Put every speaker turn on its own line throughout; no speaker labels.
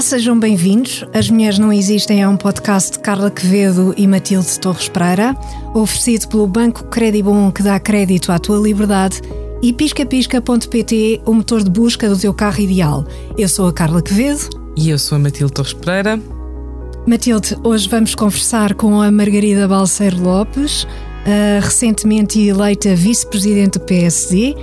Olá, sejam bem-vindos. As Mulheres Não Existem é um podcast de Carla Quevedo e Matilde Torres Pereira, oferecido pelo Banco Credibon que dá crédito à tua liberdade e piscapisca.pt, o motor de busca do teu carro ideal. Eu sou a Carla Quevedo.
E eu sou a Matilde Torres Pereira.
Matilde, hoje vamos conversar com a Margarida Balseiro Lopes, recentemente eleita vice-presidente do PSD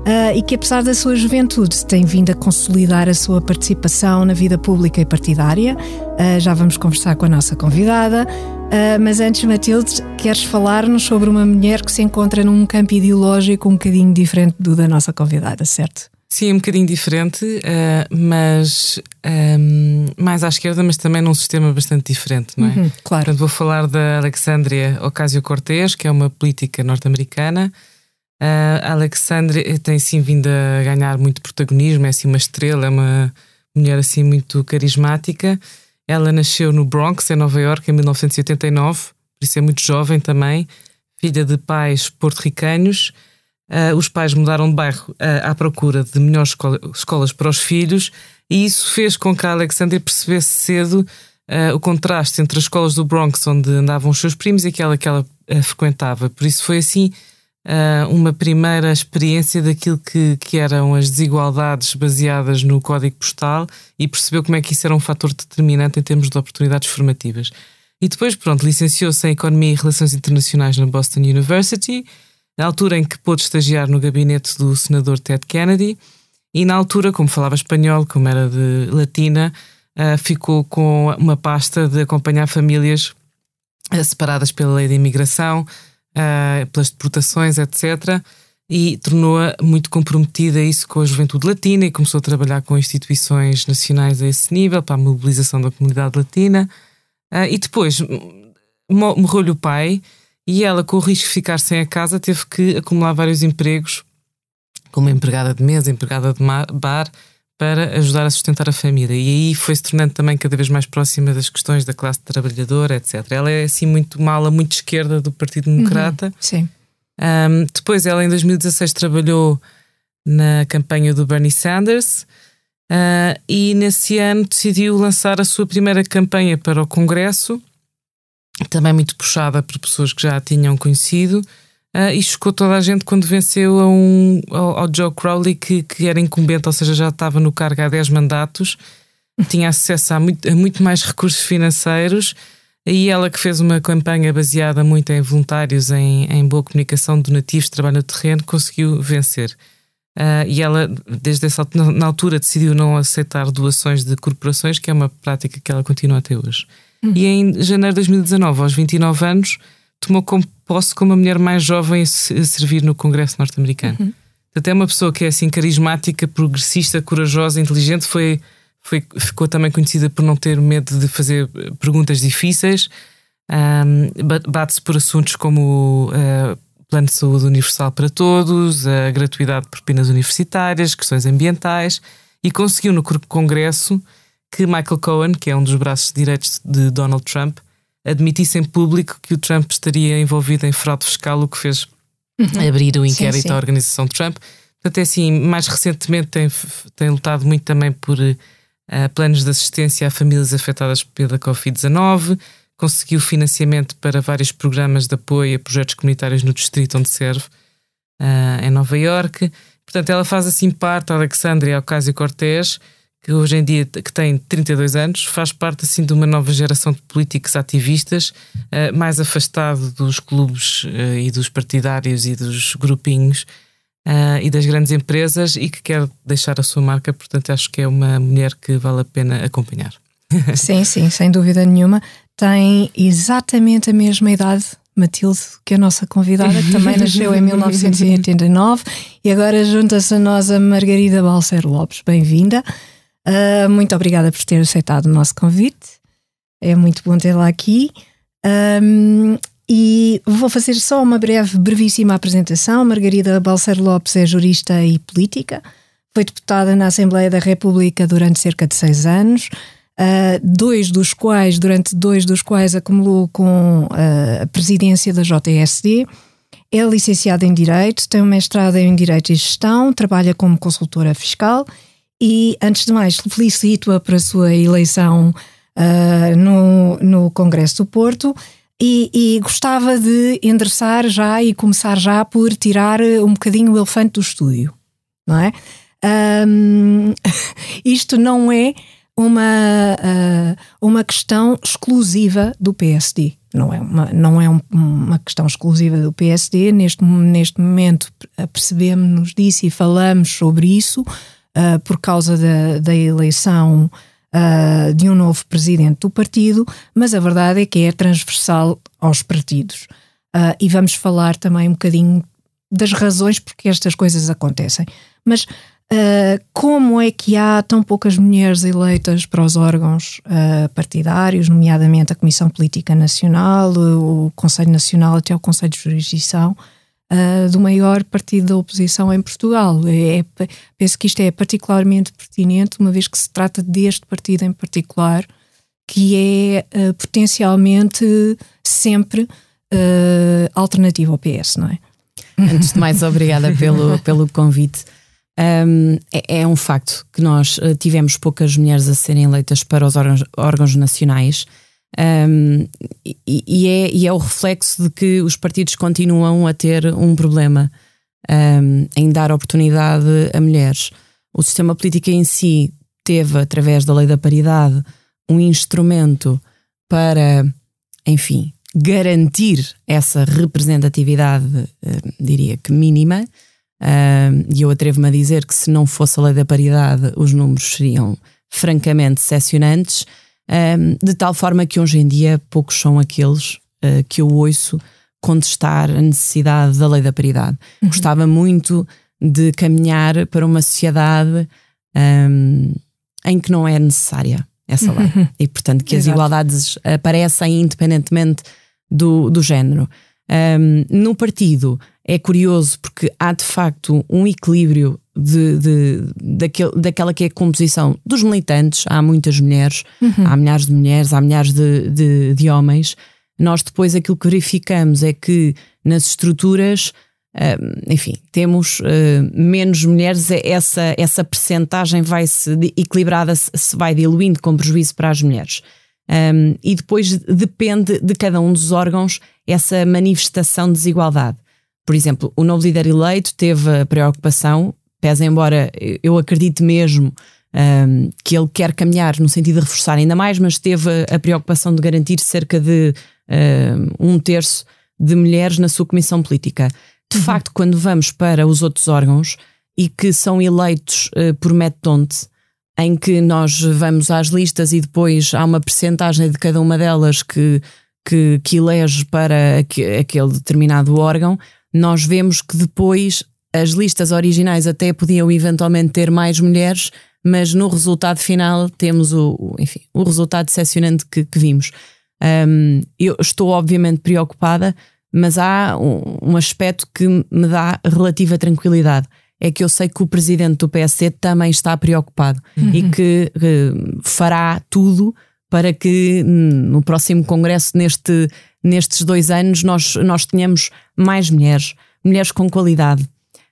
uh, e que, apesar da sua juventude, tem vindo a consolidar a sua participação na vida pública e partidária. Uh, já vamos conversar com a nossa convidada. Uh, mas antes, Matilde, queres falar-nos sobre uma mulher que se encontra num campo ideológico um bocadinho diferente do da nossa convidada, certo?
Sim, um bocadinho diferente, uh, mas um, mais à esquerda, mas também num sistema bastante diferente, não é? Uhum,
claro.
Portanto, vou falar da Alexandria Ocasio-Cortez, que é uma política norte-americana Uh, Alexandre tem sim vindo a ganhar muito protagonismo, é assim uma estrela, é uma mulher assim muito carismática. Ela nasceu no Bronx, em Nova York, em 1989, por isso é muito jovem também, filha de pais porto-ricanos. Uh, os pais mudaram de bairro uh, à procura de melhores escola, escolas para os filhos, e isso fez com que a Alexandre percebesse cedo uh, o contraste entre as escolas do Bronx, onde andavam os seus primos, e aquela que ela frequentava. Por isso foi assim uma primeira experiência daquilo que, que eram as desigualdades baseadas no código postal e percebeu como é que isso era um fator determinante em termos de oportunidades formativas. E depois, pronto, licenciou-se em Economia e Relações Internacionais na Boston University, na altura em que pôde estagiar no gabinete do senador Ted Kennedy, e na altura, como falava espanhol, como era de latina, uh, ficou com uma pasta de acompanhar famílias uh, separadas pela lei de imigração, uh, pelas deportações, etc. E tornou-a muito comprometida isso com a juventude latina e começou a trabalhar com instituições nacionais a esse nível, para a mobilização da comunidade latina. Uh, e depois morreu-lhe o pai e ela, com o risco de ficar sem a casa, teve que acumular vários empregos, como empregada de mesa, empregada de bar, para ajudar a sustentar a família. E aí foi se tornando também cada vez mais próxima das questões da classe trabalhadora, etc. Ela é assim muito mala, muito esquerda do Partido Democrata. Uhum,
sim.
Um, depois ela em 2016 trabalhou na campanha do Bernie Sanders uh, e nesse ano decidiu lançar a sua primeira campanha para o Congresso, também muito puxada por pessoas que já a tinham conhecido. Uh, e chocou toda a gente quando venceu a um, ao, ao, Joe Crowley, que, que era incumbente, ou seja, já estava no cargo há 10 mandatos, tinha acesso a muito, a muito mais recursos financeiros. E ela que fez uma campanha baseada muito em voluntários, em, em boa comunicação, donativos, trabalho no terreno, conseguiu vencer. Uh, e ela, desde essa na altura, decidiu não aceitar doações de corporações, que é uma prática que ela continua até hoje. Uhum. E em janeiro de 2019, aos 29 anos, tomou como posse como a mulher mais jovem servir no Congresso norte-americano. Uhum. Até uma pessoa que é assim carismática, progressista, corajosa, inteligente, foi, foi, ficou também conhecida por não ter medo de fazer eh, perguntas difíceis. Um, Bate-se por assuntos como uh, plano de saúde universal para todos, a gratuidade de propinas universitárias, questões ambientais, e conseguiu no Congresso que Michael Cohen, que é um dos braços direitos de Donald Trump, admitisse em público que o Trump estaria envolvido em fraude fiscal, o que fez uhum. abrir o inquérito sim, sim. à organização Trump. Portanto, é assim, mais recentemente tem, tem lutado muito também por uh, planos de assistência a famílias afetadas pela Covid-19, conseguiu financiamento para vários programas de apoio a projetos comunitários no distrito onde serve, uh, em Nova Iorque. Portanto, ela faz assim parte, Alexandria Ocasio-Cortez, que hoje em dia que tem 32 anos, faz parte assim de uma nova geração de políticos ativistas, uh, mais afastado dos clubes uh, e dos partidários e dos grupinhos uh, e das grandes empresas e que quer deixar a sua marca, portanto acho que é uma mulher que vale a pena acompanhar.
Sim, sim, sem dúvida nenhuma. Tem exatamente a mesma idade Matilde, que é a nossa convidada, que também nasceu em 1989 e agora junta-se a nós a Margarida Balcer Lopes. Bem-vinda. Uh, muito obrigada por ter aceitado o nosso convite. É muito bom tê-la aqui. Um, e vou fazer só uma breve, brevíssima apresentação. Margarida Balcer Lopes é jurista e política. Foi deputada na Assembleia da República durante cerca de seis anos, uh, dois dos quais, durante dois dos quais, acumulou com uh, a presidência da JSD. É licenciada em Direito, tem um mestrado em Direito e Gestão, trabalha como consultora fiscal e, antes de mais, felicito-a para a sua eleição uh, no, no Congresso do Porto. E, e, gostava de endereçar já e começar já por tirar um bocadinho o elefante do estúdio, não é? Um, isto não é uma, uh, uma questão exclusiva do PSD. Não é, uma, não é um, uma questão exclusiva do PSD. Neste, neste momento percebemos-nos disso e falamos sobre isso uh, por causa da, da eleição uh, de um novo presidente do partido, mas a verdade é que é transversal aos partidos. e vamos falar também um bocadinho das razões porque estas coisas acontecem. Mas Uh, como é que há tão poucas mulheres eleitas para os órgãos uh, partidários, nomeadamente a Comissão Política Nacional, o Conselho Nacional, até o Conselho de Jurisdição, uh, do maior partido da oposição em Portugal? É, é, penso que isto é particularmente pertinente, uma vez que se trata deste partido em particular, que é potencialmente sempre alternativo ao PS, não é?
Antes de mais, obrigada pelo, pelo convite. Um, é, é, um facto que nós uh, tivemos poucas mulheres a serem eleitas para os órgãos, órgãos nacionais um, e, e, é, e, é, o reflexo de que os partidos continuam a ter um problema um, em dar oportunidade a mulheres. O sistema político em si teve, através da lei da paridade, um instrumento para, enfim, garantir essa representatividade, diria que mínima e eu atrevo-me a dizer que se não fosse a lei da paridade, os números seriam francamente decepcionantes, de tal forma que hoje em dia poucos são aqueles uh, que eu ouço contestar a necessidade da lei da paridade. Uhum. Gostava muito de caminhar para uma sociedade um, em que não é necessária essa lei uhum. e, portanto, que Exato. as igualdades aparecem independentemente do, do género. Um, no partido é curioso porque há de facto um equilíbrio de, de, daquele, daquela que é a composição dos militantes. Há muitas mulheres, uhum. há milhares de mulheres, há milhares de, de, de, homens. Nós depois aquilo que verificamos é que nas estruturas, enfim, temos uh, menos mulheres, é essa, essa percentagem vai se equilibrada, se vai diluindo com prejuízo para as mulheres. Um, e depois depende de cada um dos órgãos essa manifestação de desigualdade. Por exemplo, o novo líder eleito teve a preocupação, pese embora eu acredite mesmo um, que ele quer caminhar no sentido de reforçar ainda mais, mas teve a preocupação de garantir cerca de um, um terço de mulheres na sua comissão política. De uhum. facto, quando vamos para os outros órgãos e que são eleitos uh, por metodonte, em que nós vamos às listas e depois há uma percentagem de cada uma delas que, que, que elege para aquele determinado órgão, nós vemos que depois as listas originais até podiam eventualmente ter mais mulheres, mas no resultado final temos o, enfim, o resultado decepcionante que, que vimos. Um, eu estou obviamente preocupada, mas há um, um aspecto que me dá relativa tranquilidade é que eu sei que o presidente do PSD também está preocupado uhum. e que, que, fará tudo para que no próximo congresso, neste, nestes dois anos, nós, nós tenhamos mais mulheres, mulheres com qualidade.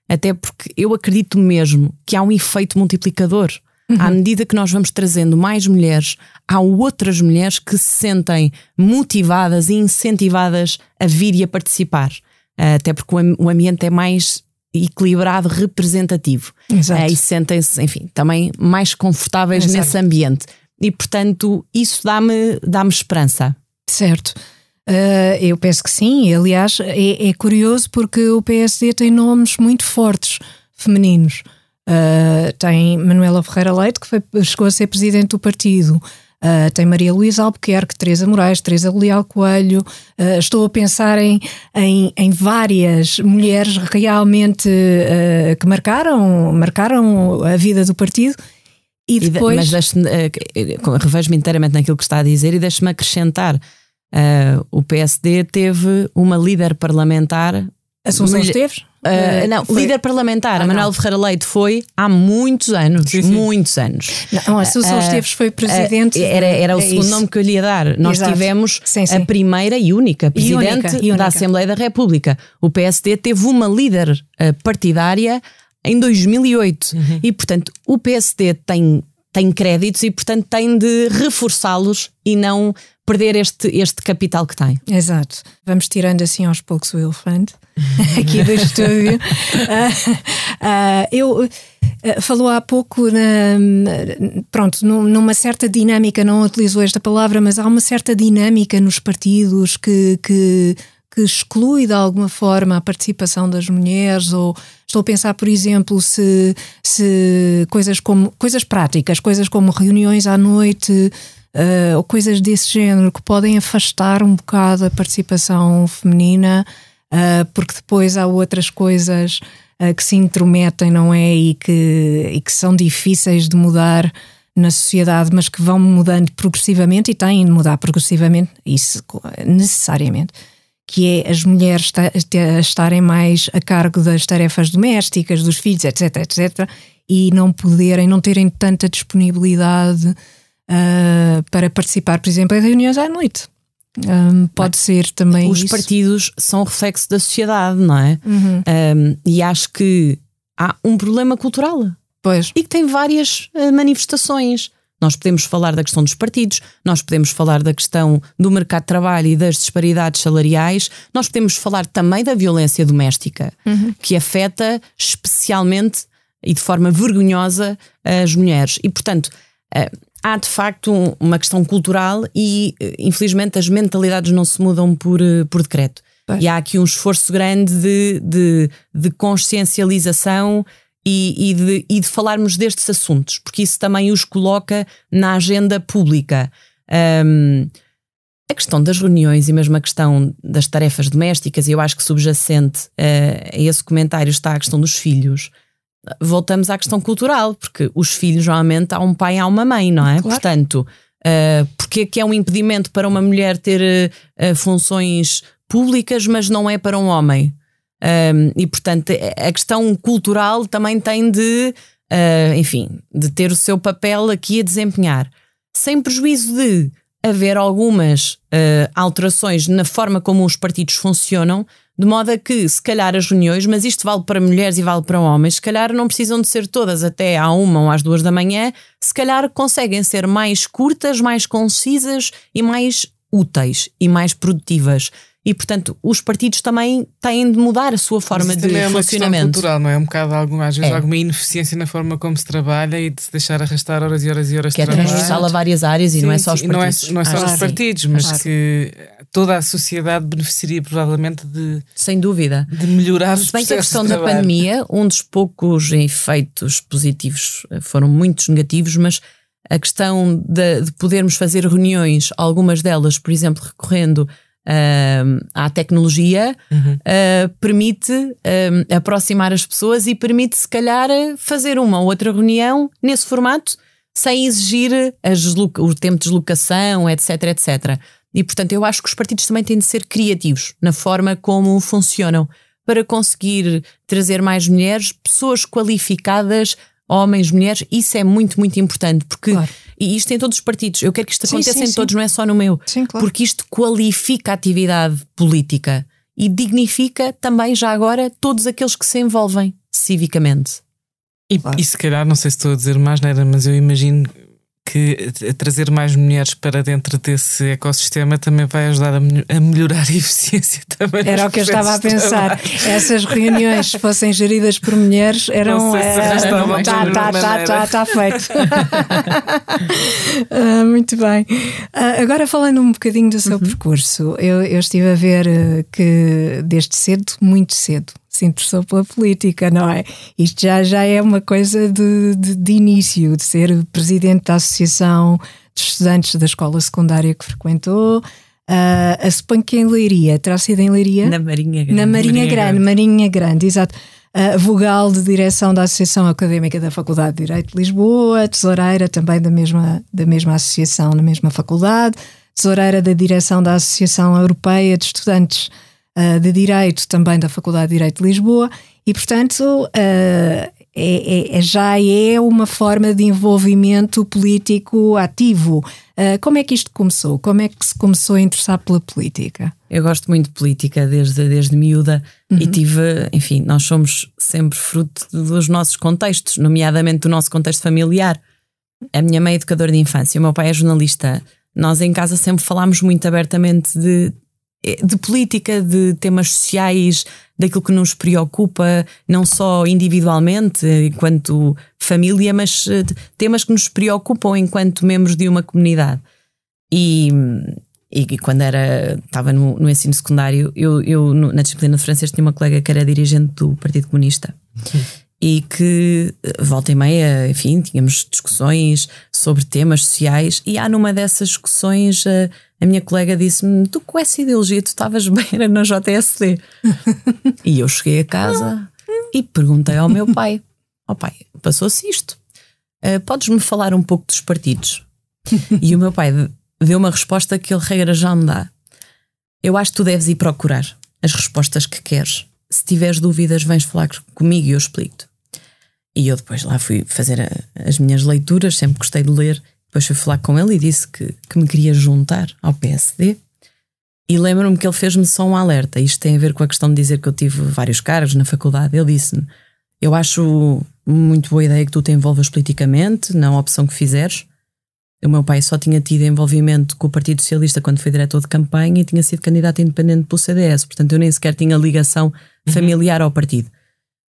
Até porque eu acredito mesmo que há um efeito multiplicador. Uhum. À medida que nós vamos trazendo mais mulheres, há outras mulheres que se sentem motivadas e incentivadas a vir e a participar. Até porque o ambiente é mais equilibrado, representativo. Exato. Uh, e sentem-se, enfim, também mais confortáveis Exato. nesse ambiente. E, portanto, isso dá-me dá esperança.
Certo. Uh, eu penso que sim. Aliás, é, é, curioso porque o PSD tem nomes muito fortes femininos. Uh, tem Manuela Ferreira Leite, que foi, chegou a ser presidente do partido. Uh, tem Maria Luísa Albuquerque, Teresa Moraes, Teresa Leal Coelho. Uh, estou a pensar em, em, em várias mulheres realmente uh, que marcaram, marcaram a vida do partido. E depois...
Mas deixe-me, revejo-me inteiramente naquilo que está a dizer e deixe-me acrescentar. O PSD teve uma líder parlamentar.
Assunção Esteves?
Uh, não, foi... líder parlamentar, ah, Manuel Ferreira Leite foi há muitos anos. Sim, sim. Muitos anos.
Não, a Assunção uh, Esteves foi presidente. Uh,
era, era o é segundo isso. nome que eu lhe ia dar. Nós Exato. tivemos sim, a primeira e única presidente e única, e única. da Assembleia da República. O PSD teve uma líder partidária em 2008. Uhum. E, portanto, o PSD tem, tem créditos e, portanto, tem de reforçá-los e não perder este, este capital que tem.
Exato. Vamos tirando assim aos poucos o elefante aqui do estúdio. Uh, uh, eu uh, falou há pouco na, pronto, numa certa dinâmica, não utilizou esta palavra, mas há uma certa dinâmica nos partidos que, que, que exclui de alguma forma a participação das mulheres ou estou a pensar, por exemplo, se, se coisas como coisas práticas, coisas como reuniões à noite uh, ou coisas desse género que podem afastar um bocado a participação feminina, uh, porque depois há outras coisas uh, que se intrometem, não é? E que, e que são difíceis de mudar na sociedade, mas que vão mudando progressivamente e têm de mudar progressivamente, isso necessariamente que é as mulheres estarem mais a cargo das tarefas domésticas, dos filhos, etc, etc, e não poderem, não terem tanta disponibilidade uh, para participar, por exemplo, em reuniões à noite. Um, pode ser também.
Os
isso.
partidos são reflexo da sociedade, não é? Uhum. Um, e acho que há um problema cultural.
Pois.
E que tem várias uh, manifestações. Nós podemos falar da questão dos partidos, nós podemos falar da questão do mercado de trabalho e das disparidades salariais, nós podemos falar também da violência doméstica, uhum. que afeta especialmente e de forma vergonhosa as mulheres. E, portanto, há de facto uma questão cultural e, infelizmente, as mentalidades não se mudam por, eh, por decreto. Bem. E há aqui um esforço grande de, de, de consciencialização e, e, de, e, de, falarmos destes assuntos, porque isso também os coloca na agenda pública. Um, a questão das reuniões e mesmo a questão das tarefas domésticas, e eu acho que subjacente uh, a esse comentário está a questão dos filhos voltamos à questão cultural, porque os filhos normalmente há um pai e há uma mãe, não é? Claro. Portanto, uh, porque é que é um impedimento para uma mulher ter uh, funções públicas, mas não é para um homem? Um, e portanto, a questão cultural também tem de, uh, enfim, de ter o seu papel aqui a desempenhar, sem prejuízo de haver algumas alterações na forma como os partidos funcionam, de modo a que, se calhar, as reuniões, mas isto vale para mulheres e vale para homens, se calhar não precisam de ser todas até à uma ou às duas da manhã, se calhar conseguem ser mais curtas, mais concisas e mais úteis e mais produtivas. E, portanto, os partidos também têm de mudar a sua forma de
é
uma funcionamento.
cultural, não é? Um bocado, alguma, às vezes, é. alguma ineficiência na forma como se trabalha e de se deixar arrastar horas e horas e horas
que
de trabalho.
Que é transversal a várias áreas sim, e não é só os partidos.
Não é, não é só ah, os partidos, mas ah, que toda a sociedade beneficiaria provavelmente de.
Sem dúvida.
De melhorar os
Se bem que a questão da pandemia, um dos poucos efeitos positivos eh, foram muitos negativos, mas a questão de, de podermos fazer reuniões, algumas delas, por exemplo, recorrendo uh, à tecnologia, uhum. uh, permite uh, aproximar as pessoas e permite, se calhar, fazer uma ou outra reunião nesse formato sem exigir o tempo de deslocação, etc, etc. E, portanto, eu acho que os partidos também têm de ser criativos na forma como funcionam para conseguir trazer mais mulheres, pessoas qualificadas homens, mulheres, isso é muito, muito importante, porque claro. e isto em todos os partidos, eu quero que isto aconteça sim, sim, em todos, não é só no meu,
claro.
porque isto qualifica a atividade política e dignifica também já agora todos aqueles que se envolvem civicamente.
E, claro. e se calhar, não sei se estou a dizer mais nada, mas eu imagino que trazer mais mulheres para dentro desse ecossistema também vai ajudar a, melhorar a eficiência também.
Era o que eu estava a pensar. Essas reuniões, se fossem geridas por mulheres, eram. Está tá, tá, tá, tá feito. uh, muito bem. Uh, agora, falando um bocadinho do seu uhum. percurso, eu, eu estive a ver uh, que desde cedo, muito cedo, se interessou pela política, não é? Isto já, já é uma coisa de, de, de início, de ser presidente da Associação de Estudantes da Escola Secundária que frequentou. Uh, a suponho que em Leiria, terá sido em Leiria?
Na Marinha Grande.
Na Marinha, Marinha Grande, Grande, Marinha Grande, exato. Uh, vogal de direção da Associação Académica da Faculdade de Direito de Lisboa, tesoureira também da mesma, da mesma associação, na mesma faculdade, tesoureira da direção da Associação Europeia de Estudantes uh, de Direito, também da Faculdade de Direito de Lisboa, e portanto uh, é, é, já é uma forma de envolvimento político ativo. Uh, como é que isto começou? Como é que se começou a interessar pela política?
Eu gosto muito de política desde, desde miúda uhum. e tive, enfim, nós somos sempre fruto dos nossos contextos, nomeadamente do nosso contexto familiar. A minha mãe é educadora de infância, o meu pai é jornalista. Nós em casa sempre falámos muito abertamente de, de política, de temas sociais, daquilo que nos preocupa, não só individualmente, enquanto família, mas eh, temas que nos preocupam enquanto membros de uma comunidade. E, e, quando era, estava no, no ensino secundário, eu, eu, na disciplina de francês tinha uma colega que era dirigente do Partido Comunista. Sim. E que, eh, volta e meia, enfim, tínhamos discussões sobre temas sociais, e há numa dessas discussões a, a minha colega disse-me: Tu com essa ideologia, tu estavas bem era na JSD. e eu cheguei a casa e perguntei ao meu pai: Ó oh, pai, passou-se isto. Uh, Podes-me falar um pouco dos partidos? e o meu pai deu uma resposta que ele, regra, já me dá. Eu acho que tu deves ir procurar as respostas que queres. Se tiveres dúvidas, vens falar comigo e eu explico-te. E eu depois lá fui fazer a, as minhas leituras, sempre gostei de ler. Depois fui falar com ele e disse que, que me queria juntar ao PSD. E lembro-me que ele fez-me só um alerta. Isto tem a ver com a questão de dizer que eu tive vários cargos na faculdade. Ele disse-me: Eu acho muito boa ideia que tu te envolvas politicamente na opção que fizeres, o meu pai só tinha tido envolvimento com o Partido Socialista quando foi diretor de campanha e tinha sido candidato independente pelo CDS, portanto eu nem sequer tinha ligação uhum. familiar ao partido.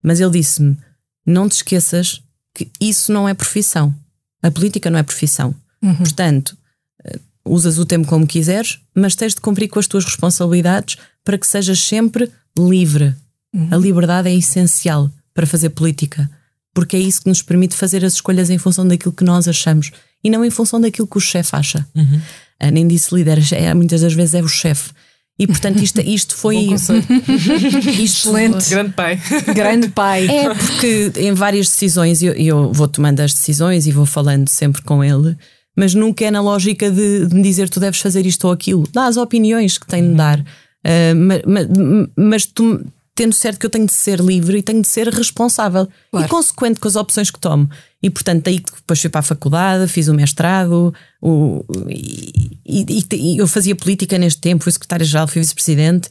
Mas ele disse-me: não te esqueças que isso não é profissão. A política não é profissão. Uhum. Portanto, eh, usas o tempo como quiseres, mas tens de cumprir com as tuas responsabilidades para que sejas sempre livre. Uhum. A liberdade é essencial para fazer política, porque é isso que nos permite fazer as escolhas em função daquilo que nós achamos e não em função daquilo que o chefe acha. Uhum. Uh, nem disse líder, é, muitas das vezes é o chefe. E portanto isto, isto foi.
isto Excelente. Grande pai.
Grande pai.
É porque em várias decisões eu, eu vou tomando as decisões e vou falando sempre com ele, mas nunca é na lógica de, de me dizer tu deves fazer isto ou aquilo. Dá as opiniões que tem de dar. Uh, mas, mas, mas tu, tendo certo que eu tenho de ser livre e tenho de ser responsável claro. e consequente com as opções que tomo. E portanto, daí que depois fui para a faculdade, fiz o mestrado, o, e, e, e, eu fazia política neste tempo, fui secretária-geral, fui vice-presidente,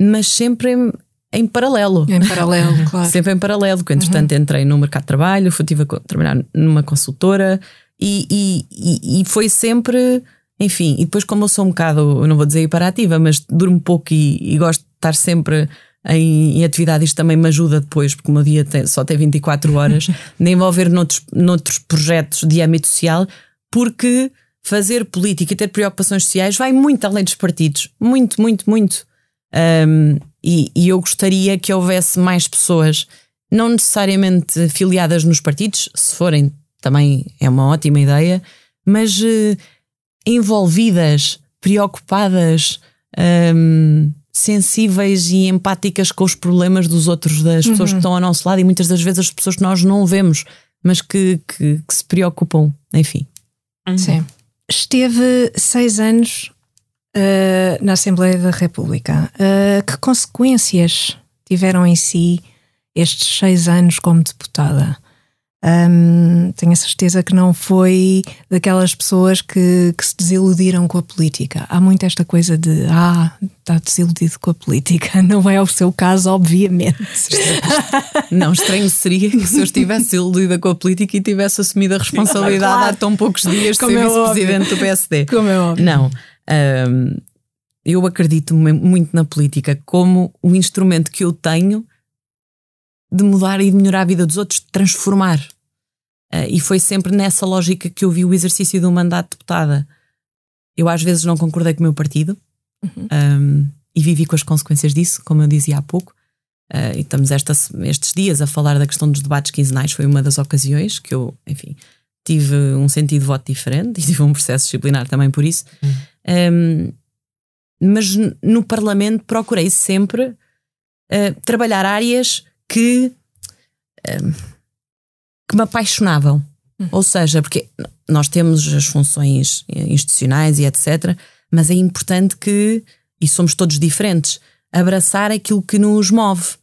mas sempre em, em, paralelo.
Em paralelo, claro.
sempre em paralelo, porque entretanto uhum. entrei no mercado de trabalho, fui tive a trabalhar numa consultora e, e, foi sempre. Enfim, e depois, como eu sou um bocado, eu não vou dizer hiperativa, mas durmo pouco e, e gosto de estar sempre em, em, atividade, isto também me ajuda depois, porque o meu dia tem, só tem 24 horas, de envolver noutros, noutros projetos de âmbito social, porque fazer política e ter preocupações sociais vai muito além dos partidos. Muito, muito, muito. Um, e, e, eu gostaria que houvesse mais pessoas, não necessariamente filiadas nos partidos, se forem também é uma ótima ideia, mas uh, envolvidas, preocupadas. Um, sensíveis e empáticas com os problemas dos outros, das pessoas uhum. que estão ao nosso lado e muitas das vezes as pessoas que nós não vemos, mas que, que, que se preocupam, enfim.
Uhum. Sim. Esteve seis anos uh, na Assembleia da República. Uh, que consequências tiveram em si estes seis anos como deputada? Um, tenho a certeza que não foi daquelas pessoas que, que, se desiludiram com a política. Há muito esta coisa de ah, está desiludido com a política. Não é o seu caso, obviamente.
Não estranho seria que se eu estivesse desiludida com a política e tivesse assumido a responsabilidade claro. há tão poucos dias de Como ser é vice-presidente do PSD.
Como é óbvio.
Não. Um, eu acredito muito na política como o instrumento que eu tenho de mudar e de melhorar a vida dos outros, de transformar. Uh, e foi sempre nessa lógica que eu vi o exercício do mandato de deputada. Eu às vezes não concordei com o meu partido uhum. um, e vivi com as consequências disso, como eu dizia há pouco. Uh, e estamos esta, estes dias a falar da questão dos debates quinzenais, foi uma das ocasiões que eu, enfim, tive um sentido de voto diferente e tive um processo disciplinar também por isso. Uhum. Um, mas no Parlamento procurei sempre uh, trabalhar áreas que que me apaixonavam. Uhum. Ou seja, porque nós temos as funções institucionais e etc., mas é importante que, e somos todos diferentes, abraçar aquilo que nos move.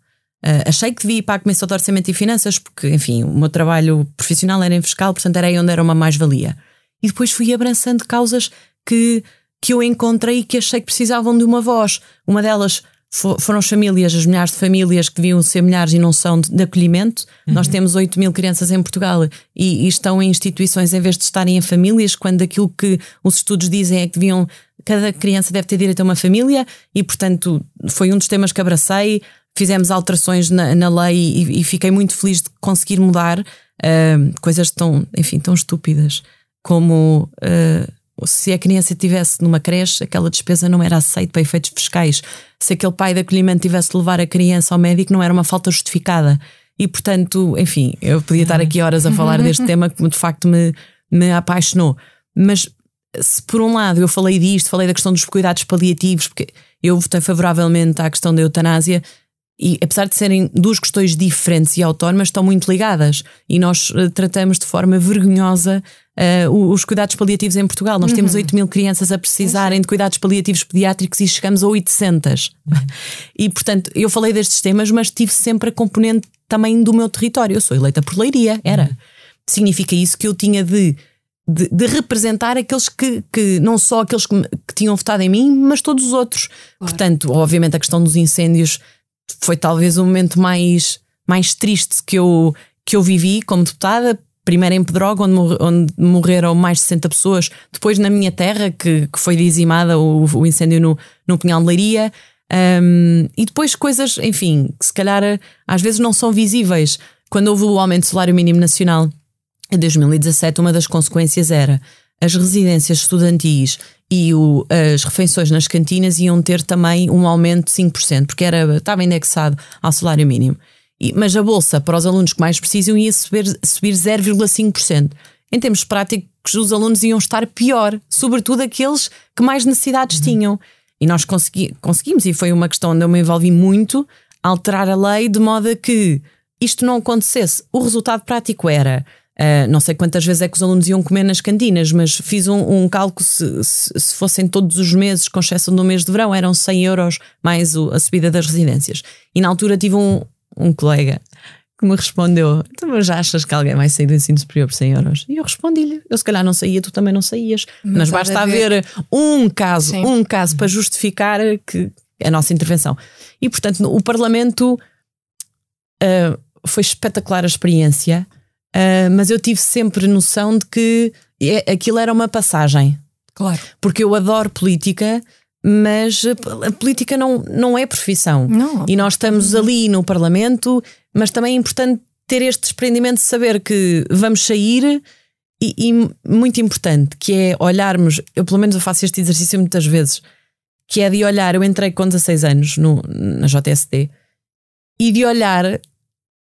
Uh, achei que devia ir para a Comissão de Orçamento e Finanças, porque, enfim, o meu trabalho profissional era em fiscal, portanto era aí onde era uma mais-valia. E depois fui abraçando causas que, que eu encontrei e que achei que precisavam de uma voz. Uma delas foram as famílias, as milhares de famílias que deviam ser milhares e não são de, de acolhimento. Uhum. Nós temos 8 mil crianças em Portugal e, e, estão em instituições em vez de estarem em famílias, quando aquilo que os estudos dizem é que deviam. Cada criança deve ter direito a uma família e, portanto, foi um dos temas que abracei. Fizemos alterações na, na lei e, e, fiquei muito feliz de conseguir mudar uh, coisas tão, enfim, tão estúpidas como. Uh, se a criança estivesse numa creche, aquela despesa não era aceita para efeitos fiscais. Se aquele pai de acolhimento tivesse de levar a criança ao médico, não era uma falta justificada. E, portanto, enfim, eu podia estar aqui horas a falar deste tema que de facto me, me apaixonou. Mas se por um lado eu falei disto, falei da questão dos cuidados paliativos, porque eu votei favoravelmente à questão da eutanásia, e apesar de serem duas questões diferentes e autónomas, estão muito ligadas. E nós uh, tratamos de forma vergonhosa uh, os cuidados paliativos em Portugal. Nós uhum. temos 8 mil crianças a precisarem de cuidados paliativos pediátricos e chegamos a 800. Uhum. E, portanto, eu falei destes temas, mas tive sempre a componente também do meu território. Eu sou eleita por Leiria, era. Uhum. Significa isso que eu tinha de de, de, representar aqueles que, que não só aqueles que, que, tinham votado em mim, mas todos os outros. Claro. Portanto, obviamente, a questão dos incêndios foi talvez o momento mais, mais triste que eu, que eu vivi como deputada. Primeiro em Pedroga, onde, onde morreram mais de 60 pessoas. Depois na minha terra, que, que foi dizimada o, o incêndio no, no Pinhal de Leiria. Um, e depois coisas, enfim, que se calhar às vezes não são visíveis. Quando houve o aumento do salário mínimo nacional em 2017, uma das consequências era as residências estudantis e o, as refeições nas cantinas iam ter também um aumento de 5%, porque era, estava indexado ao salário mínimo. E, mas a bolsa para os alunos que mais precisam ia subir, subir 0,5%. Em termos práticos, os alunos iam estar pior, sobretudo aqueles que mais necessidades uhum. tinham. E nós consegui, conseguimos, e foi uma questão onde eu me envolvi muito, alterar a lei de modo a que isto não acontecesse. O resultado prático era Uh, não sei quantas vezes é que os alunos iam comer nas cantinas, mas fiz um, um cálculo se, se, se, fossem todos os meses, com exceção do mês de verão, eram 100 euros mais o, a subida das residências. E na altura tive um, um colega que me respondeu: Tu já achas que alguém vai sair do ensino superior por 100 euros? E eu respondi-lhe: Eu se calhar não saía, tu também não saías. Mas, mas basta haver um caso, Sim. um caso para justificar que a nossa intervenção. E portanto, o Parlamento uh, foi espetacular a experiência. Uh, mas eu tive sempre noção de que é, aquilo era uma passagem.
Claro.
Porque eu adoro política, mas a política não, não é profissão.
Não.
E nós estamos ali no Parlamento, mas também é importante ter este desprendimento de saber que vamos sair. E, e, muito importante, que é olharmos, eu pelo menos eu faço este exercício muitas vezes, que é de olhar, eu entrei com 16 anos no, na JSD, e de olhar,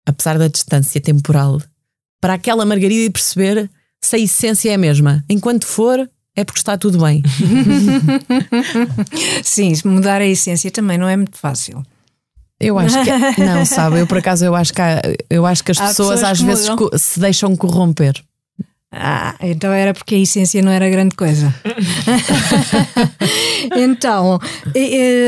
apesar da distância temporal, para aquela margarida e perceber se a essência é a mesma. Enquanto for, é porque está tudo bem.
Sim, mudar a essência também não é muito fácil.
Eu acho que é. não, sabe, eu por acaso eu acho que há, eu acho que as pessoas, pessoas, às vezes se deixam corromper.
Ah, então era porque a essência não era grande coisa. então,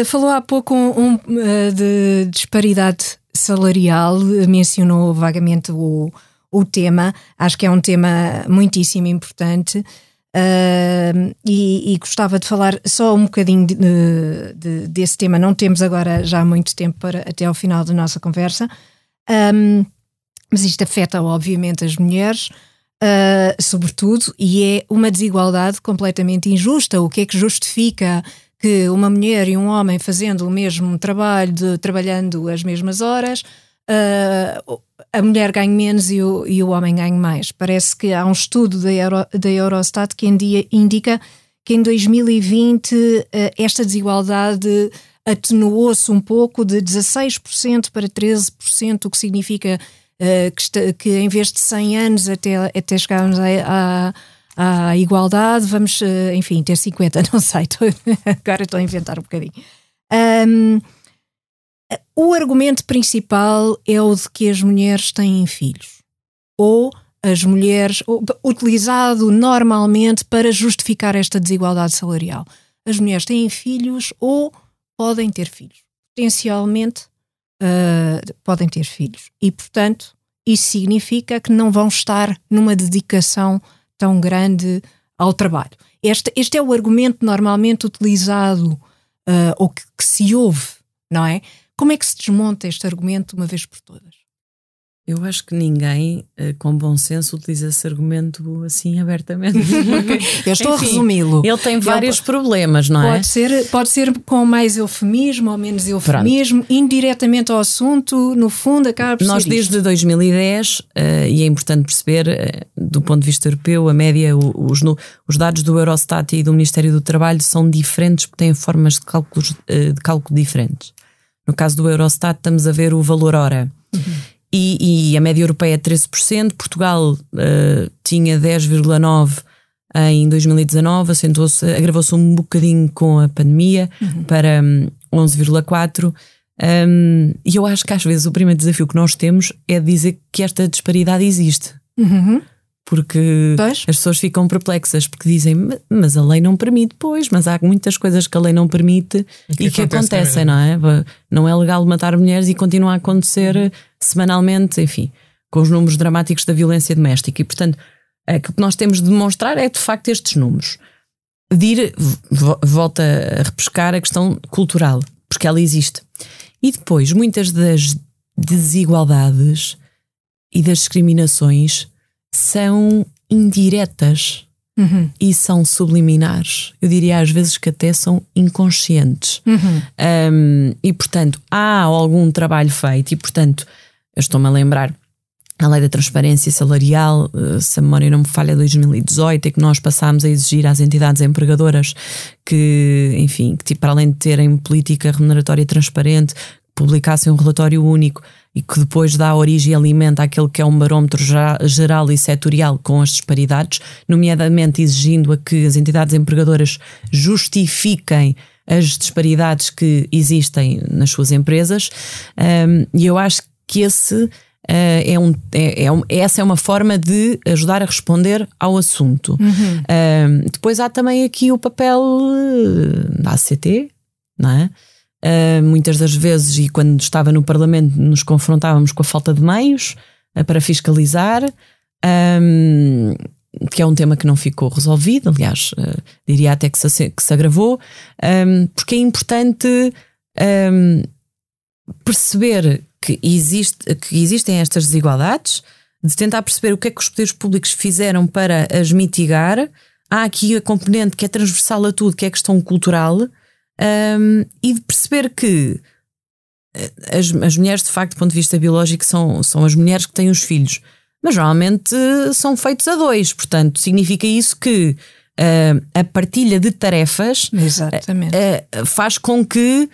falou há pouco um, um, eh, de disparidade salarial, mencionou vagamente o, o tema. Acho que é um tema muitíssimo importante. Uh, e, e, gostava de falar só um bocadinho de, de, desse tema. Não temos agora já muito tempo para até ao final da nossa conversa, um, mas isto afeta obviamente as mulheres, uh, sobretudo, e é uma desigualdade completamente injusta. O que é que justifica que uma mulher e um homem fazendo o mesmo trabalho, de, trabalhando as mesmas horas, uh, a mulher ganhe menos e o, e o homem ganhe mais. Parece que há um estudo da, Euro, da Eurostat que indica que em 2020 uh, ah, esta desigualdade atenuou-se um pouco de 16% para 13%, o que significa uh, que, que, em vez de 100 anos até, até chegarmos à, à, igualdade, vamos, enfim, ter 50, não sei, agora estou a inventar um bocadinho. Um, o argumento principal é o de que as mulheres têm filhos. Ou as mulheres, utilizado normalmente para justificar esta desigualdade salarial. As mulheres têm filhos ou podem ter filhos. Potencialmente uh, podem ter filhos. E, portanto, isso significa que não vão estar numa dedicação tão grande ao trabalho. Este, este é o argumento normalmente utilizado uh, ou que, que se ouve, não é? Como é que se desmonta este argumento uma vez por todas?
Eu acho que ninguém uh, com bom senso utiliza esse argumento assim abertamente.
eu estou Enfim, a resumi-lo.
Ele tem vários ele, problemas, não
é? pode? Ser, pode ser com mais eufemismo ou menos eufemismo, Pronto. indiretamente ao assunto, no fundo acaba por
Nós desde
isto.
2010, uh, e é importante perceber, uh, do ponto de vista europeu, a média, os, os dados do Eurostat e do Ministério do Trabalho são diferentes porque têm formas de, cálculos, de cálculo diferentes. No caso do Eurostat, estamos a ver o valor hora. Uhum e, e a média europeia é 13%, Portugal uh, tinha 10,9% em 2019, acentuou-se, agravou-se um bocadinho com a pandemia uhum. para um, 11,4%. Um, e eu acho que às vezes o primeiro desafio que nós temos é dizer que esta disparidade existe.
Uhum
porque pois. as pessoas ficam perplexas porque dizem, mas a lei não permite, pois, mas há muitas coisas que a lei não permite e que, e que acontecem, não é? Não é legal matar mulheres e continua a acontecer uhum. semanalmente, enfim, com os números dramáticos da violência doméstica. E, portanto, o que nós temos de demonstrar é de facto estes números. De ir, volta a repescar a questão cultural, porque ela existe. E depois, muitas das desigualdades e das discriminações são indiretas uhum. e são subliminares. Eu diria às vezes que até são inconscientes. Uhum. Um, e portanto, há algum trabalho feito, e portanto, eu estou-me a lembrar. A lei da transparência salarial, eh, se a memória não me falha, 2018, é que nós passámos a exigir às entidades empregadoras que, enfim, que tipo, para além de terem política remuneratória transparente, publicassem um relatório único e que depois dá origem e alimenta aquele que é um barómetro geral e setorial com as disparidades, nomeadamente exigindo a que as entidades empregadoras justifiquem as disparidades que existem nas suas empresas. Um, e eu acho que esse uh, é um, é, é um, essa é uma forma de ajudar a responder ao assunto. Uhum. Um, depois há também aqui o papel da ACT, não é? Uh, muitas das vezes, e quando estava no Parlamento, nos confrontávamos com a falta de meios uh, para fiscalizar, um, que é um tema que não ficou resolvido, aliás, uh, diria até que se, que se agravou, um, porque é importante um, perceber que, existe, que existem estas desigualdades, de tentar perceber o que é que os poderes públicos fizeram para as mitigar. Há aqui a componente que é transversal a tudo, que é a questão cultural um, e de perceber que eh, as, as mulheres, de facto, do ponto de vista biológico, são, são as mulheres que têm os filhos, mas normalmente são feitos a dois, portanto, significa isso que uh, a partilha de tarefas uh, faz com que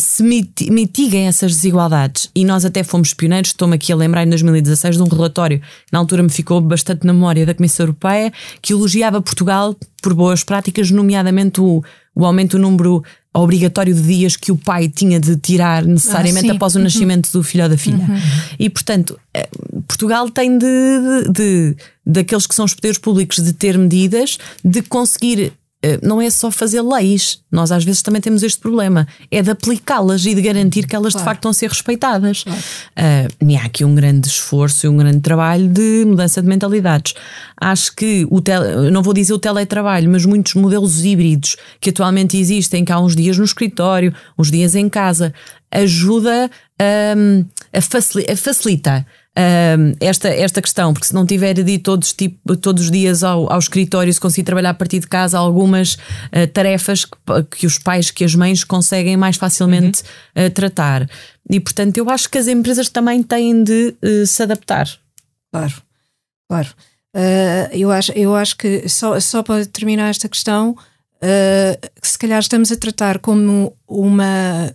se mitiguem essas desigualdades. E nós até fomos pioneiros, estou-me aqui a lembrar em 2016 de um relatório. Que na altura me ficou bastante na memória da Comissão Europeia, que elogiava Portugal por boas práticas, nomeadamente o, o aumento do número obrigatório de dias que o pai tinha de tirar necessariamente ah, após o uhum. nascimento do filho ou da filha. Uhum. E, portanto, eh, Portugal tem de, de, de, daqueles que são os poderes públicos de ter medidas, de conseguir não é só fazer leis. Nós às vezes também temos este problema. É de aplicá-las e de garantir que elas claro. de facto vão ser respeitadas. Claro. Uh, e há aqui um grande esforço e um grande trabalho de mudança de mentalidades. Acho que o tele, não vou dizer o teletrabalho, mas muitos modelos híbridos que atualmente existem, que há uns dias no escritório, uns dias em casa, ajuda um, a, facilita, a facilitar um, esta, esta questão, porque se não tiver de ir todos, tipo, todos os dias ao, ao escritório, se conseguir trabalhar a partir de casa, há algumas uh, tarefas que, que, os pais, que as mães conseguem mais facilmente uhum. uh, tratar. E portanto, eu acho que as empresas também têm de uh, se adaptar.
Claro, claro. eu, acho, eu acho que só, só para terminar esta questão. se calhar estamos a tratar como uma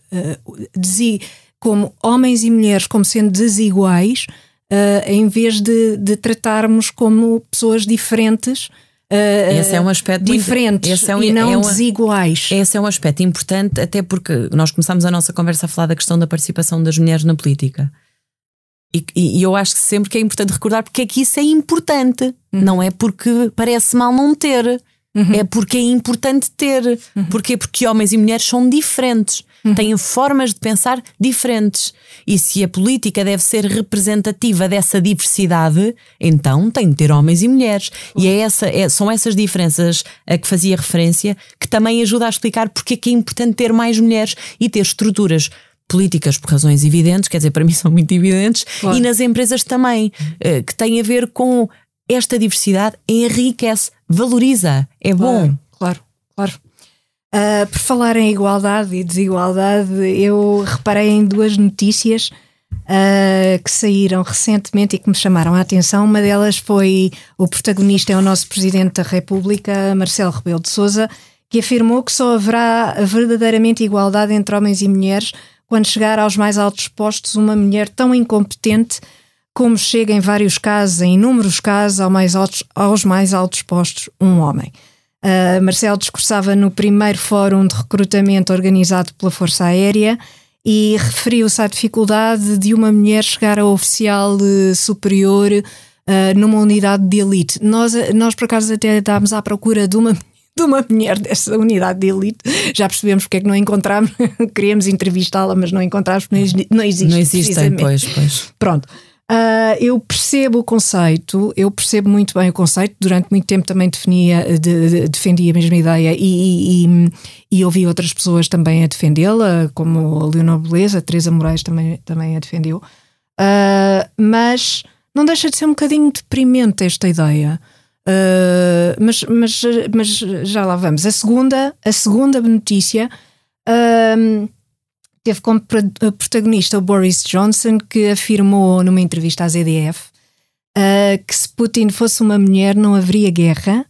como homens e mulheres como sendo desiguais, uh, em vez de, de, tratarmos como pessoas diferentes. Uh, esse é um aspecto diferentes muito, é um, e não é uma, desiguais.
Esse é um aspecto importante, até porque nós começamos a nossa conversa a falar da questão da participação das mulheres na política. E, e, eu acho que sempre que é importante recordar porque é que isso é importante. Uhum. Não é porque parece mal não ter. Uhum. É porque é importante ter. Uhum. Porquê? Porque homens e mulheres são diferentes, uhum. têm formas de pensar diferentes. E se a política deve ser representativa dessa diversidade, então tem de ter homens e mulheres. E é essa, é, são essas diferenças a que fazia referência que também ajuda a explicar porque é que é importante ter mais mulheres e ter estruturas políticas por razões evidentes, quer dizer, para mim são muito evidentes, claro. e nas empresas também, eh, que têm a ver com esta diversidade enriquece, valoriza, é bom.
Claro, claro. Uh, por falar em igualdade e desigualdade, eu reparei em duas notícias uh, que saíram recentemente e que me chamaram a atenção. Uma delas foi o protagonista é o nosso Presidente da República, Marcelo Rebelo de Sousa, que afirmou que só haverá verdadeiramente igualdade entre homens e mulheres quando chegar aos mais altos postos uma mulher tão incompetente como chega em vários casos, em inúmeros casos, aos mais altos, aos mais altos postos, um homem. Uh, Marcelo discursava no primeiro fórum de recrutamento organizado pela Força Aérea e referiu-se à dificuldade de uma mulher chegar a oficial uh, superior uh, numa unidade de elite. Nós, nós, por acaso, até estávamos à procura de uma de uma mulher dessa unidade de elite. Já percebemos porque é que não encontramos, queríamos entrevistá-la, mas não encontramos, não, não existe.
Não existem, pois, pois.
Pronto. Uh, eu percebo o conceito, eu percebo muito bem o conceito. Durante muito tempo também definia, de, de, defendia a mesma ideia e, e, e, ouvi outras pessoas também a defendê-la, como a Leonor Beleza, a Teresa Moraes também, também a defendeu. Uh, mas não deixa de ser um bocadinho deprimente esta ideia. Uh, mas, mas, mas já lá vamos. A segunda, a segunda notícia. Teve como protagonista o Boris Johnson, que afirmou numa entrevista à ZDF uh, que se Putin fosse uma mulher não haveria guerra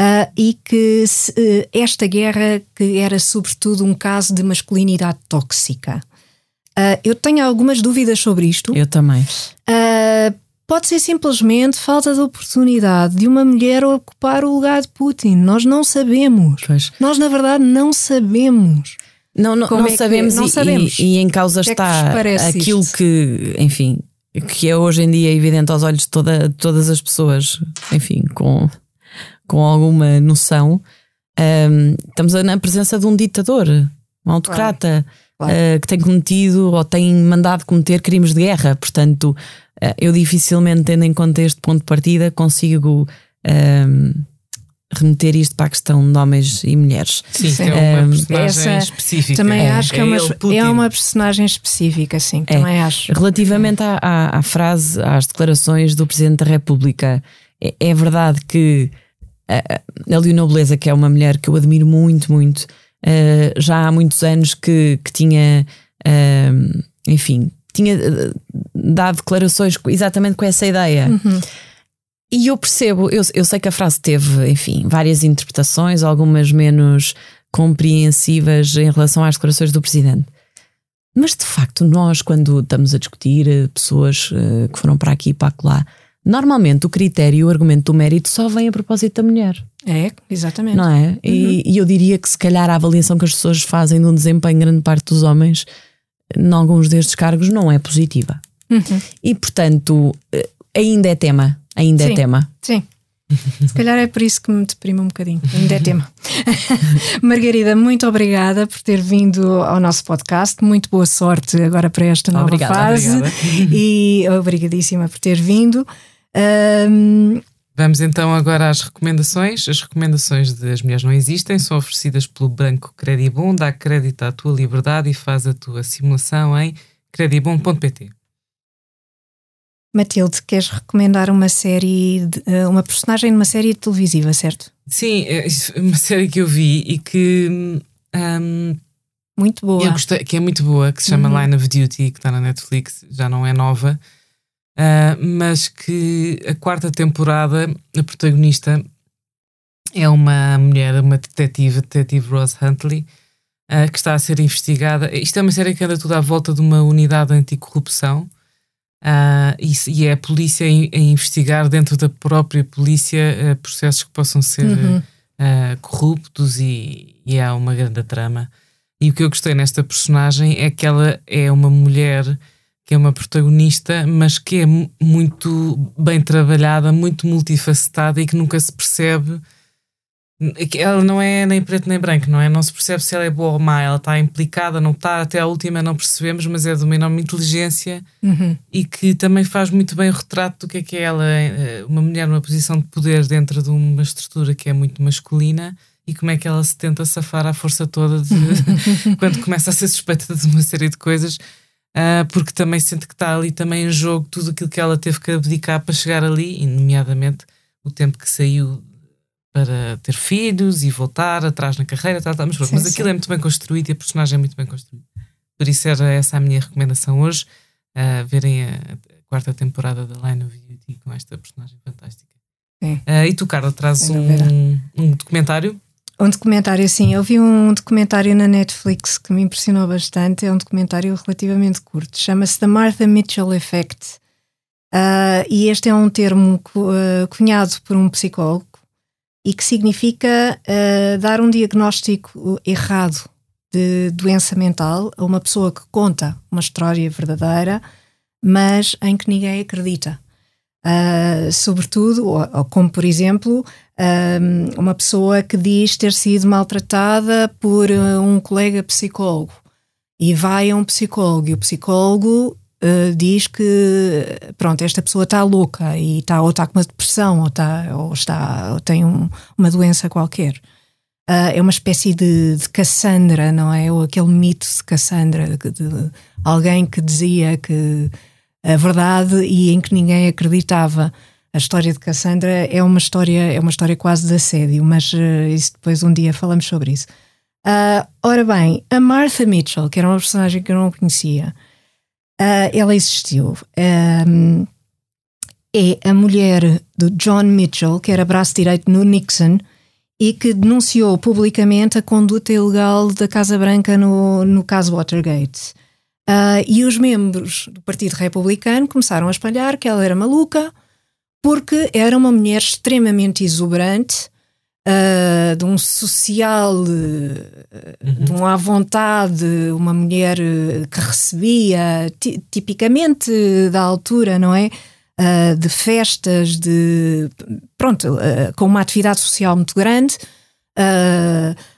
uh, e que se, uh, esta guerra que era sobretudo um caso de masculinidade tóxica. eu tenho algumas dúvidas sobre isto.
Eu também.
pode ser simplesmente falta de oportunidade de uma mulher ocupar o lugar de Putin. Nós não sabemos. Pois. Nós, na verdade, não sabemos.
Não, não, não, é sabemos, que, não e, sabemos. E, e, em causa que está é que aquilo isto? que, enfim, que é hoje em dia evidente aos olhos de toda, todas as pessoas, enfim, com, com alguma noção. Um, estamos na presença de um ditador, um autocrata. Claro. Claro. Uh, que tem cometido ou tem mandado cometer crimes de guerra. Portanto, uh, eu dificilmente, tendo em conta este ponto de partida, consigo remeter isto para a questão de homens e mulheres.
Sim, sim. é uma personagem Essa, específica.
Também é, acho que é, é uma, é uma personagem específica, sim, é. também acho.
Relativamente à, à, à, frase, às declarações do Presidente da República, é, é verdade que a, a Leonor Beleza, que é uma mulher que eu admiro muito, muito, uh, já há muitos anos que, que tinha, uh, enfim, tinha eh, dado declarações exatamente com essa ideia. Uhum e eu percebo, eu, eu sei que a frase teve, enfim, várias interpretações, algumas menos compreensivas em relação às declarações do presidente. Mas de facto, nós, quando estamos a discutir eh, pessoas uh, que foram para aqui e para lá, normalmente o critério e o argumento do mérito só vem a propósito da mulher.
É, exatamente.
Não é? Uhum. E, e, eu diria que se calhar a avaliação que as pessoas fazem de um desempenho grande parte dos homens, em alguns destes cargos, não é positiva. Uhum. E portanto, eh, ainda é tema ainda
é sim,
é tema.
Sim. Se calhar é por isso que me deprime um bocadinho. Ainda é tema. Margarida, muito obrigada por ter vindo ao nosso podcast. Muito boa sorte agora para esta nova obrigada, fase. Obrigada. E obrigadíssima por ter vindo. Um...
Vamos então agora às recomendações. As recomendações das Mulheres Não Existem são oferecidas pelo Banco Credibon. Dá crédito à tua liberdade e faz a tua simulação em credibon.pt.
Matilde, queres recomendar uma série, de, eh, uma personagem de uma série televisiva, certo?
Sim, é uma série que eu vi e que. Um,
muito boa.
Gostei, que é muito boa, que se chama uhum. Line of Duty, que está na Netflix, já não é nova, uh, mas que a quarta temporada, a protagonista é uma mulher, uma detetive, detetive Rose Huntley, uh, que está a ser investigada. Isto é uma série que anda tudo à volta de uma unidade anticorrupção Uh, e, e, é a polícia a, investigar dentro da própria polícia uh, processos que possam ser uhum. uh, corruptos e, e há uma grande trama. E o que eu gostei nesta personagem é que ela é uma mulher que é uma protagonista, mas que é muito bem trabalhada, muito multifacetada e que nunca se percebe ela não é nem preto nem branco, não é? Não se percebe se ela é boa ou má, ela está implicada, não está, até a última não percebemos, mas é de uma enorme inteligência
uhum.
e que também faz muito bem o retrato do que é que é ela, eh, uma mulher numa posição de poder dentro de uma estrutura que é muito masculina e como é que ela se tenta safar à força toda de, quando começa a ser suspeita de uma série de coisas. Uh, porque também sente que está ali também em jogo tudo aquilo que ela teve que abdicar para chegar ali, e nomeadamente o tempo que saiu para ter filhos e voltar atrás na carreira, tal, tal, mas, sim, mas aquilo sim. é muito bem construído e a personagem é muito bem construída. Por isso era essa a minha recomendação hoje, uh, verem a, a, quarta temporada da Line of Duty com esta personagem fantástica. Uh, e tu, Carla, traz um, um, documentário?
Um documentário, sim. Eu vi um documentário na Netflix que me impressionou bastante. É um documentário relativamente curto. Chama-se The Martha Mitchell Effect. Uh, e este é um termo cunhado por um psicólogo e que significa uh, dar um diagnóstico errado de doença mental a uma pessoa que conta uma história verdadeira, mas em que ninguém acredita. Uh, sobretudo, ou, ou, como por exemplo, uh, uma pessoa que diz ter sido maltratada por um colega psicólogo e vai a um psicólogo e o psicólogo uh, diz que pronto, esta pessoa está louca e está, ou está com uma depressão ou, está, ou, está, ou tem um, uma doença qualquer. Uh, é uma espécie de, de, Cassandra, não é? Ou aquele mito de Cassandra, de, de alguém que dizia que a verdade e em que ninguém acreditava. A história de Cassandra é uma história, é uma história quase de assédio, mas uh, isso depois um dia falamos sobre isso. Uh, ora bem, a Martha Mitchell, que era uma personagem que eu não conhecia, Uh, ela existiu. Um, é a mulher do John Mitchell, que era braço direito no Nixon e que denunciou publicamente a conduta ilegal da Casa Branca no, no caso Watergate. Uh, e os membros do Partido Republicano começaram a espalhar que ela era maluca porque era uma mulher extremamente exuberante, uh, de um social, uh, uhum. de um à vontade, uma mulher eh, que recebia, tipicamente da altura, não é? Uh, de festas, de. Pronto, com uma atividade social muito grande,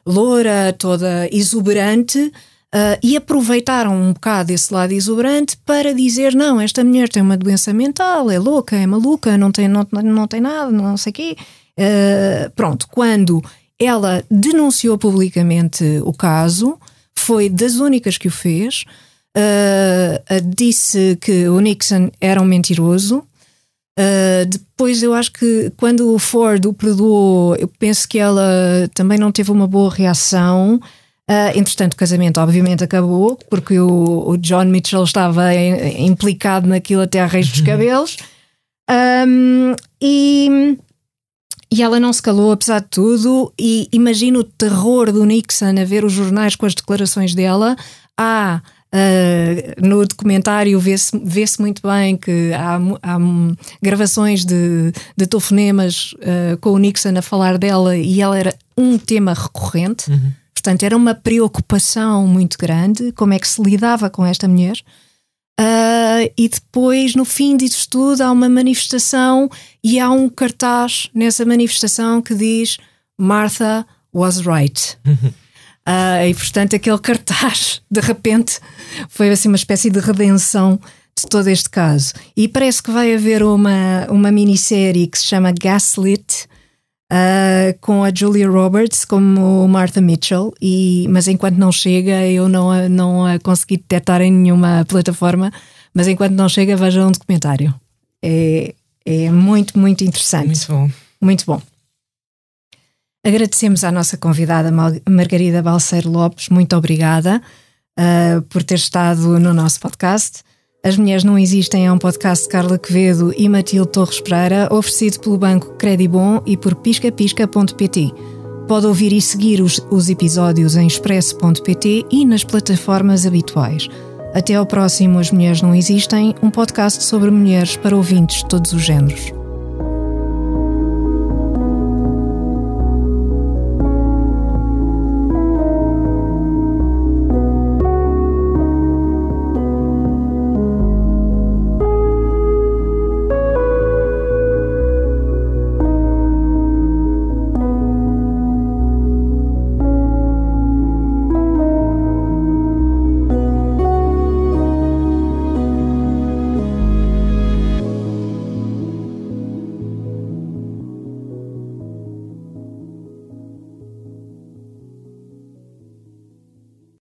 loura, toda exuberante. Uh, e aproveitaram um bocado esse lado exuberante para dizer: não, esta mulher tem uma doença mental, é louca, é maluca, não tem, não, não tem nada, não sei o quê. Uh, pronto, quando ela denunciou publicamente o caso, foi das únicas que o fez, uh, disse que o Nixon era um mentiroso. Uh, depois eu acho que quando o Ford o perdoou, eu penso que ela também não teve uma boa reação. Uh, entretanto, o casamento obviamente acabou, porque o, o John Mitchell estava em, implicado naquilo até a raiz dos cabelos. Um, e e ela não se calou, apesar de tudo, e imagina o terror do Nixon a ver os jornais com as declarações dela. Há Uh, no documentário vê-se vê muito bem que há, há gravações de, de telefonemas uh, com o Nixon a falar dela e ela era um tema recorrente. Uhum. Portanto, era uma preocupação muito grande como é que se lidava com esta mulher. Uh, e depois, no fim disso tudo, há uma manifestação e há um cartaz nessa manifestação que diz Martha was right. uh, e portanto, aquele cartaz, de repente, foi assim uma espécie de redenção de todo este caso. E parece que vai haver uma, uma minissérie que se chama Gaslit, uh, com a Julia Roberts como Martha Mitchell, e, mas enquanto não chega, eu não a, não a consegui detectar em nenhuma plataforma, mas enquanto não chega, veja um documentário. É, é muito, muito interessante.
Muito bom.
Muito bom. Agradecemos à nossa convidada Margarida Balseiro Lopes, muito obrigada uh, por ter estado no nosso podcast. As Mulheres Não Existem é um podcast de Carla Quevedo e Matilde Torres Pereira, oferecido pelo Banco Credibon e por piscapisca.pt. Pode ouvir e seguir os, os episódios em expresso.pt e nas plataformas habituais. Até ao próximo As Mulheres Não Existem, um podcast sobre mulheres para ouvintes de todos os géneros.